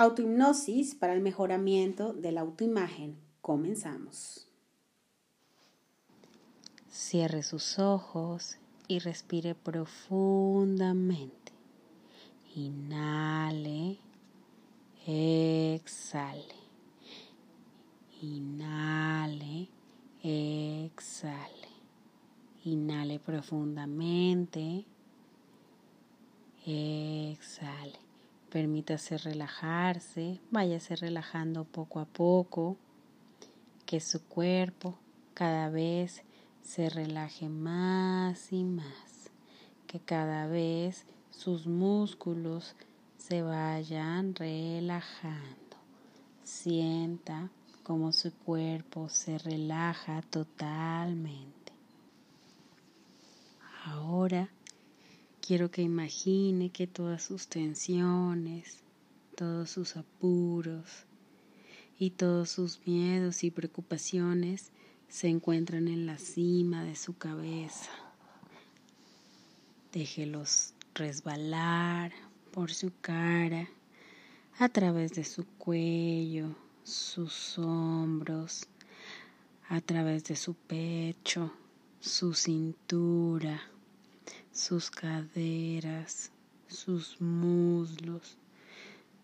Autohipnosis para el mejoramiento de la autoimagen. Comenzamos. Cierre sus ojos y respire profundamente. Inhale, exhale. Inhale, exhale. Inhale profundamente. Exhale. Permítase relajarse, váyase relajando poco a poco, que su cuerpo cada vez se relaje más y más, que cada vez sus músculos se vayan relajando. Sienta como su cuerpo se relaja totalmente. Ahora quiero que imagine que todas sus tensiones, todos sus apuros y todos sus miedos y preocupaciones se encuentran en la cima de su cabeza. Déjelos resbalar por su cara, a través de su cuello, sus hombros, a través de su pecho, su cintura, sus caderas, sus muslos.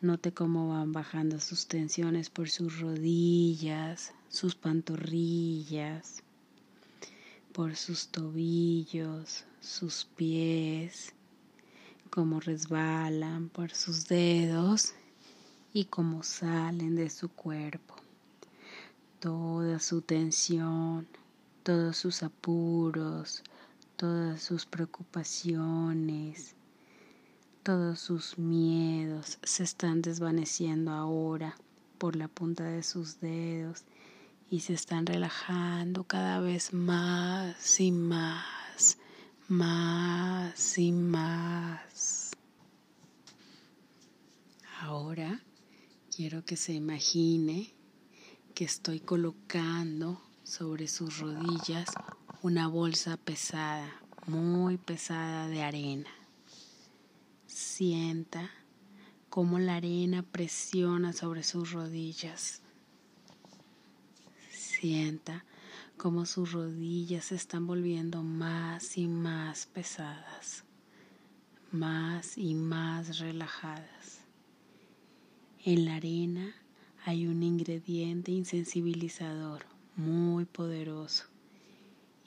Note cómo van bajando sus tensiones por sus rodillas, sus pantorrillas, por sus tobillos, sus pies, cómo resbalan por sus dedos y cómo salen de su cuerpo. Toda su tensión, todos sus apuros, todas sus preocupaciones, todos sus miedos se están desvaneciendo ahora por la punta de sus dedos y se están relajando cada vez más y más, más y más. Ahora quiero que se imagine que estoy colocando sobre sus rodillas una bolsa pesada, muy pesada de arena. Sienta cómo la arena presiona sobre sus rodillas. Sienta cómo sus rodillas se están volviendo más y más pesadas, más y más relajadas. En la arena hay un ingrediente insensibilizador muy poderoso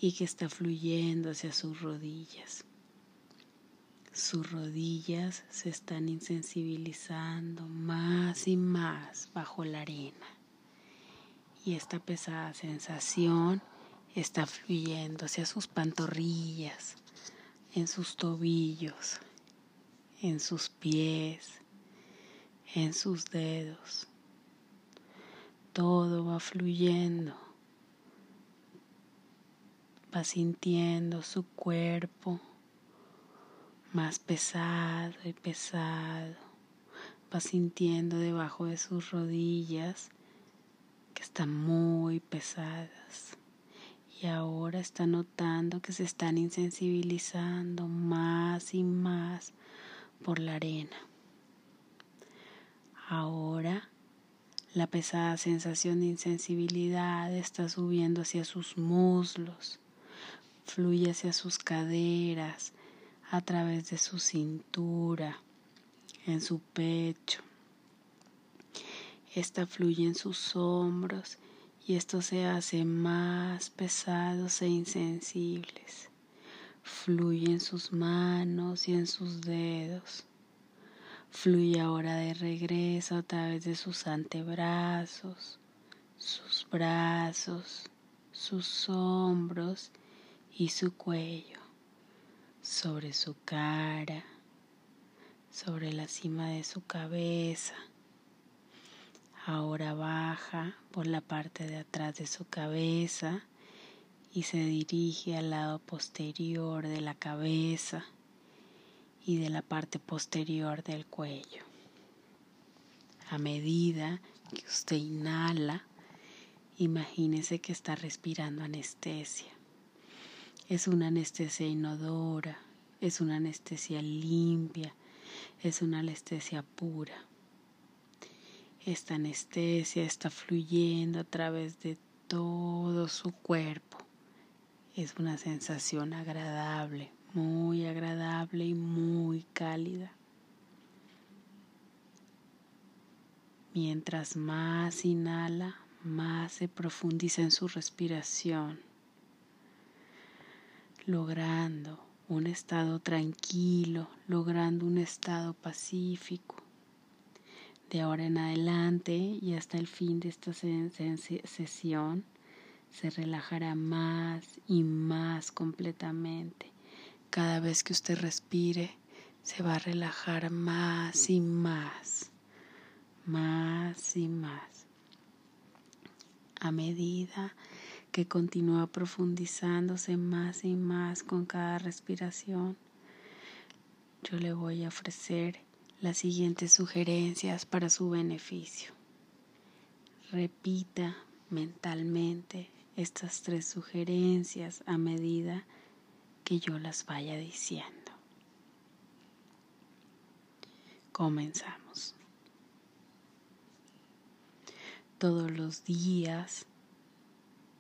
y que está fluyendo hacia sus rodillas. Sus rodillas se están insensibilizando más y más bajo la arena. Y esta pesada sensación está fluyendo hacia sus pantorrillas, en sus tobillos, en sus pies, en sus dedos. Todo va fluyendo va sintiendo su cuerpo más pesado y pesado. Va sintiendo debajo de sus rodillas que están muy pesadas. Y ahora está notando que se están insensibilizando más y más por la arena. Ahora la pesada sensación de insensibilidad está subiendo hacia sus muslos fluye hacia sus caderas, a través de su cintura, en su pecho. Esta fluye en sus hombros y esto se hace más pesados e insensibles. Fluye en sus manos y en sus dedos. Fluye ahora de regreso a través de sus antebrazos, sus brazos, sus hombros y su cuello, sobre su cara, sobre la cima de su cabeza. Ahora baja por la parte de atrás de su cabeza y se dirige al lado posterior de la cabeza y de la parte posterior del cuello. A medida que usted inhala, imagínese que está respirando anestesia. Es una anestesia inodora, es una anestesia limpia, es una anestesia pura. Esta anestesia está fluyendo a través de todo su cuerpo. Es una sensación agradable, muy agradable y muy cálida. Mientras más inhala, más se profundiza en su respiración, logrando un estado tranquilo, logrando un estado pacífico. De ahora en adelante y hasta el fin de esta sesión, se relajará más y más completamente. Cada vez que usted respire, se va a relajar más y más, más y más. A medida que continúa profundizándose más y más con cada respiración, yo le voy a ofrecer las siguientes sugerencias para su beneficio. Repita mentalmente estas tres sugerencias a medida que yo las vaya diciendo. Comenzamos. Todos los días,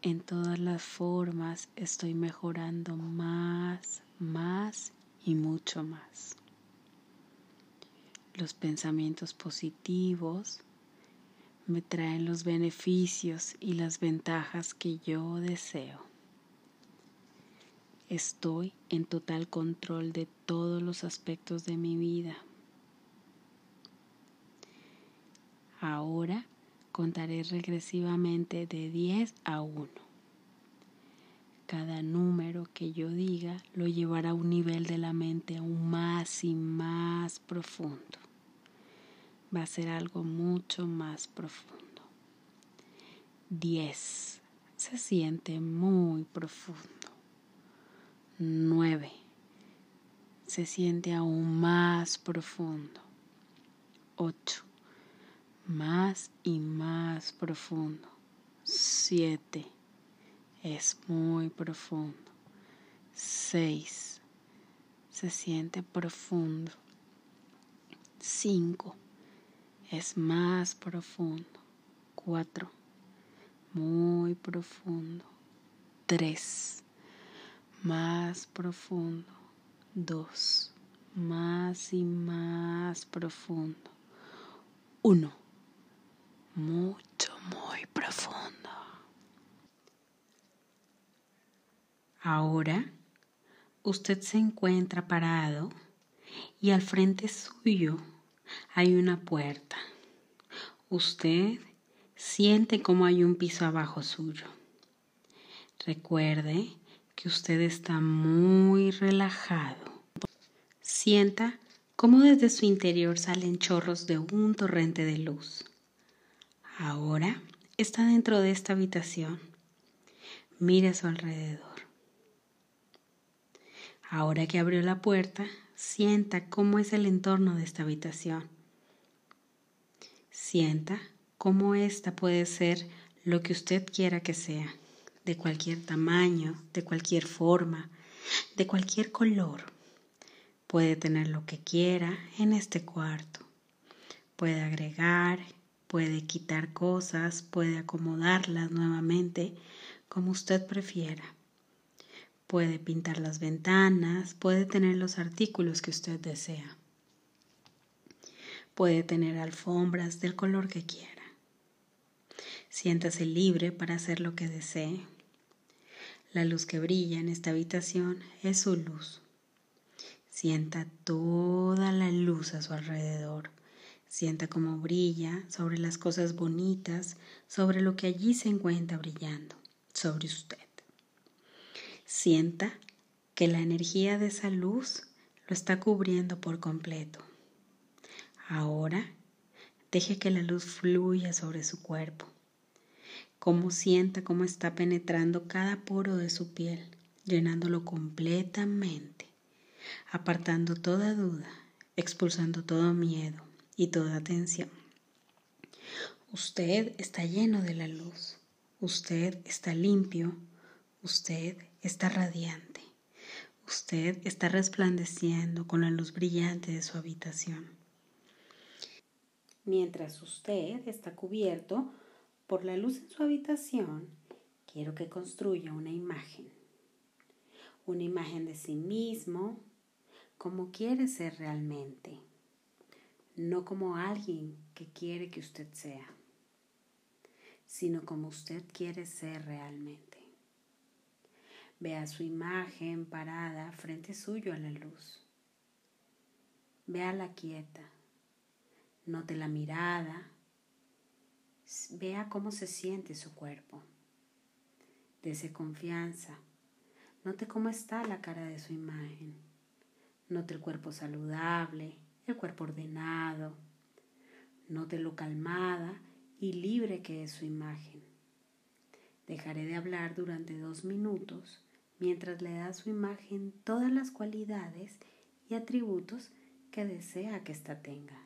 en todas las formas, estoy mejorando más, más y mucho más. Los pensamientos positivos me traen los beneficios y las ventajas que yo deseo. Estoy en total control de todos los aspectos de mi vida. Ahora contaré regresivamente de 10 a 1. Cada número que yo diga lo llevará a un nivel de la mente aún más y más profundo va a ser algo mucho más profundo. 10. Se siente muy profundo. 9. Se siente aún más profundo. 8. Más y más profundo. 7. Es muy profundo. 6. Se siente profundo. 5 es más profundo. Cuatro, muy profundo. Tres, más profundo. Dos, más y más profundo. Uno, mucho, muy profundo. Ahora usted se encuentra parado y al frente suyo hay una puerta. Usted siente como hay un piso abajo suyo. Recuerde que usted está muy relajado. Sienta cómo desde su interior salen chorros de un torrente de luz. Ahora está dentro de esta habitación. Mire a su alrededor. Ahora que abrió la puerta, Sienta cómo es el entorno de esta habitación. Sienta cómo esta puede ser lo que usted quiera que sea, de cualquier tamaño, de cualquier forma, de cualquier color. Puede tener lo que quiera en este cuarto. Puede agregar, puede quitar cosas, puede acomodarlas nuevamente como usted prefiera. Puede pintar las ventanas, puede tener los artículos que usted desea. Puede tener alfombras del color que quiera. Siéntase libre para hacer lo que desee. La luz que brilla en esta habitación es su luz. Sienta toda la luz a su alrededor. Sienta cómo brilla sobre las cosas bonitas, sobre lo que allí se encuentra brillando, sobre usted. Sienta que la energía de esa luz lo está cubriendo por completo. Ahora deje que la luz fluya sobre su cuerpo. Cómo sienta cómo está penetrando cada poro de su piel, llenándolo completamente, apartando toda duda, expulsando todo miedo y toda tensión. Usted está lleno de la luz. Usted está limpio. Usted está radiante. Usted está resplandeciendo con la luz brillante de su habitación. Mientras usted está cubierto por la luz en su habitación, quiero que construya una imagen. Una imagen de sí mismo, como quiere ser realmente, no como alguien que quiere que usted sea, sino como usted quiere ser realmente. Vea su imagen parada frente suyo a la luz. Véala quieta. Note la mirada. Vea cómo se siente su cuerpo. Dese confianza. Note cómo está la cara de su imagen. Note el cuerpo saludable, el cuerpo ordenado. Note lo calmada y libre que es su imagen. Dejaré de hablar durante dos minutos mientras le da a su imagen todas las cualidades y atributos que desea que ésta tenga.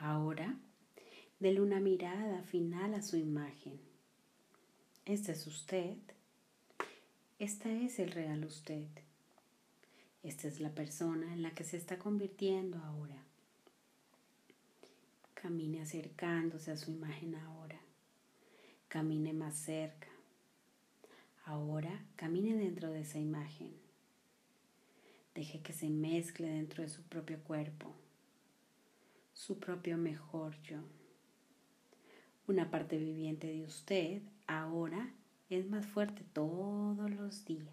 Ahora, dele una mirada final a su imagen. Este es usted. Esta es el real usted. Esta es la persona en la que se está convirtiendo ahora. Camine acercándose a su imagen ahora. Camine más cerca. Ahora camine dentro de esa imagen. Deje que se mezcle dentro de su propio cuerpo su propio mejor yo. Una parte viviente de usted ahora es más fuerte todos los días.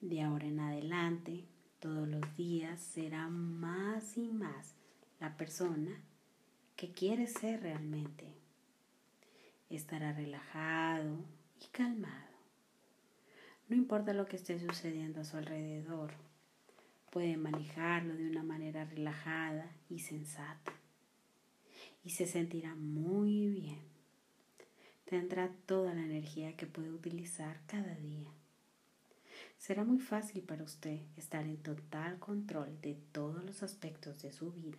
De ahora en adelante, todos los días será más y más la persona que quiere ser realmente. Estará relajado y calmado. No importa lo que esté sucediendo a su alrededor, puede manejarlo de una manera relajada y sensata. Y se sentirá muy bien. Tendrá toda la energía que puede utilizar cada día. Será muy fácil para usted estar en total control de todos los aspectos de su vida.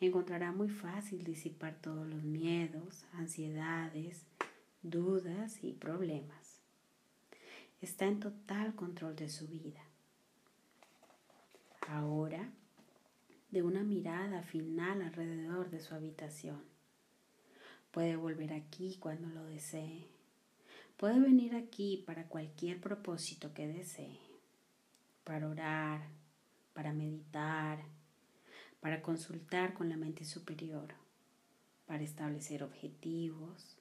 Encontrará muy fácil disipar todos los miedos, ansiedades, dudas y problemas. Está en total control de su vida ahora de una mirada final alrededor de su habitación. Puede volver aquí cuando lo desee. Puede venir aquí para cualquier propósito que desee. Para orar, para meditar, para consultar con la mente superior, para establecer objetivos,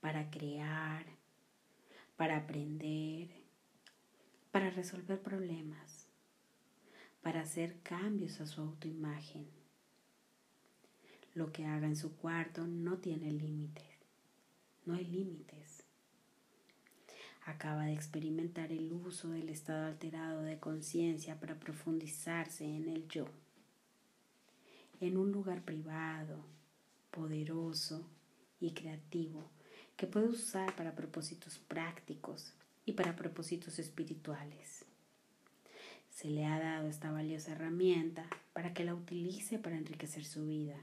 para crear, para aprender, para resolver problemas para hacer cambios a su autoimagen. Lo que haga en su cuarto no tiene límites. No hay límites. Acaba de experimentar el uso del estado alterado de conciencia para profundizarse en el yo. En un lugar privado, poderoso y creativo que puede usar para propósitos prácticos y para propósitos espirituales se le ha dado esta valiosa herramienta para que la utilice para enriquecer su vida.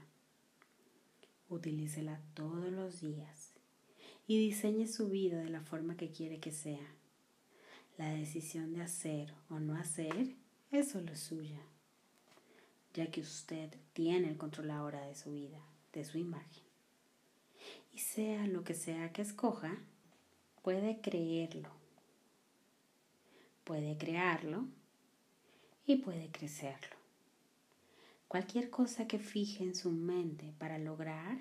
Utilícela todos los días y diseñe su vida de la forma que quiere que sea. La decisión de hacer o no hacer es solo suya, ya que usted tiene el control ahora de su vida, de su imagen. Y sea lo que sea que escoja, puede creerlo puede crearlo y puede crecerlo. Cualquier cosa que fije en su mente para lograr,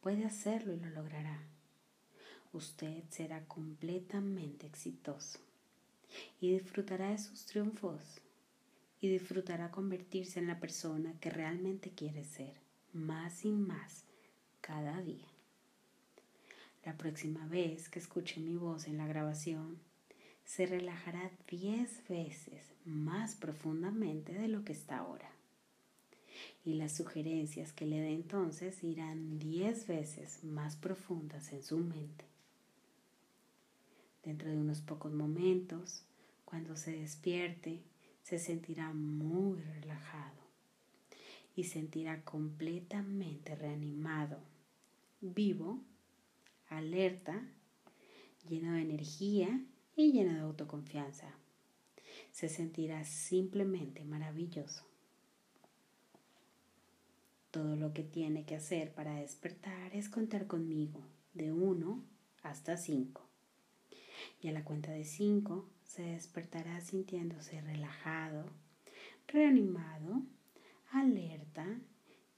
puede hacerlo y lo logrará. Usted será completamente exitoso y disfrutará de sus triunfos y disfrutará convertirse en la persona que realmente quiere ser, más y más cada día. La próxima vez que escuche mi voz en la grabación, se relajará diez veces más profundamente de lo que está ahora. Y las sugerencias que le dé entonces irán diez veces más profundas en su mente. Dentro de unos pocos momentos, cuando se despierte, se sentirá muy relajado y sentirá completamente reanimado, vivo, alerta, lleno de energía y lleno de autoconfianza. Se sentirá simplemente maravilloso. Todo lo que tiene que hacer para despertar es contar conmigo de 1 hasta 5. Y a la cuenta de 5 se despertará sintiéndose relajado, reanimado, alerta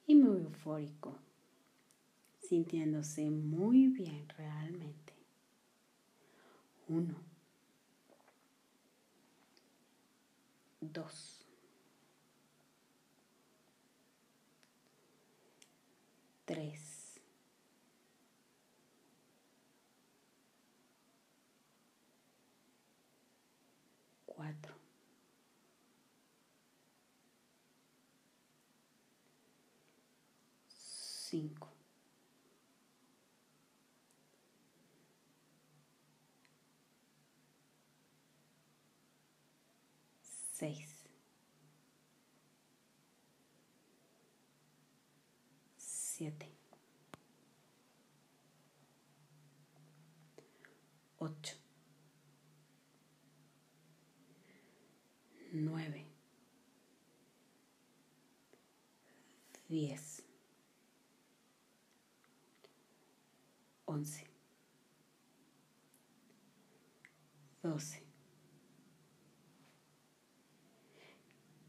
y muy eufórico, sintiéndose muy bien realmente. 1 dos, tres, cuatro, cinco. Seis, siete, ocho, nueve, diez, once, doce.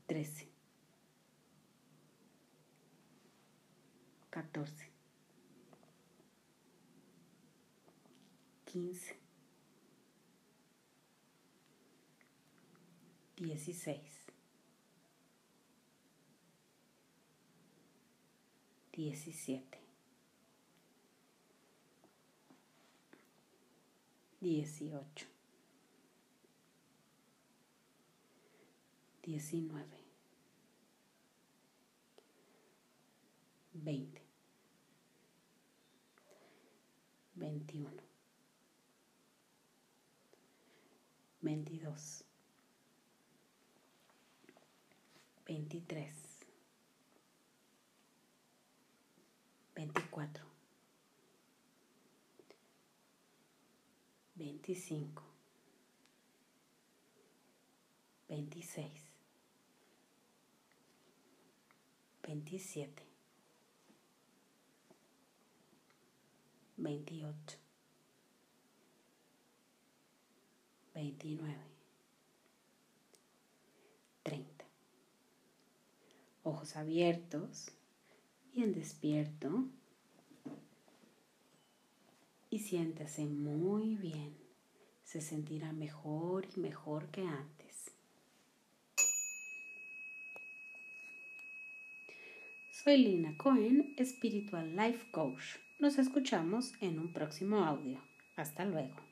13, 14, 15, 16, 17, 18, 19, 20, 21, 22, 23, 24, 25, 26, 27, 28, 29, 30. Ojos abiertos, bien despierto y siéntase muy bien. Se sentirá mejor y mejor que antes. Soy Lina Cohen, Spiritual Life Coach. Nos escuchamos en un próximo audio. Hasta luego.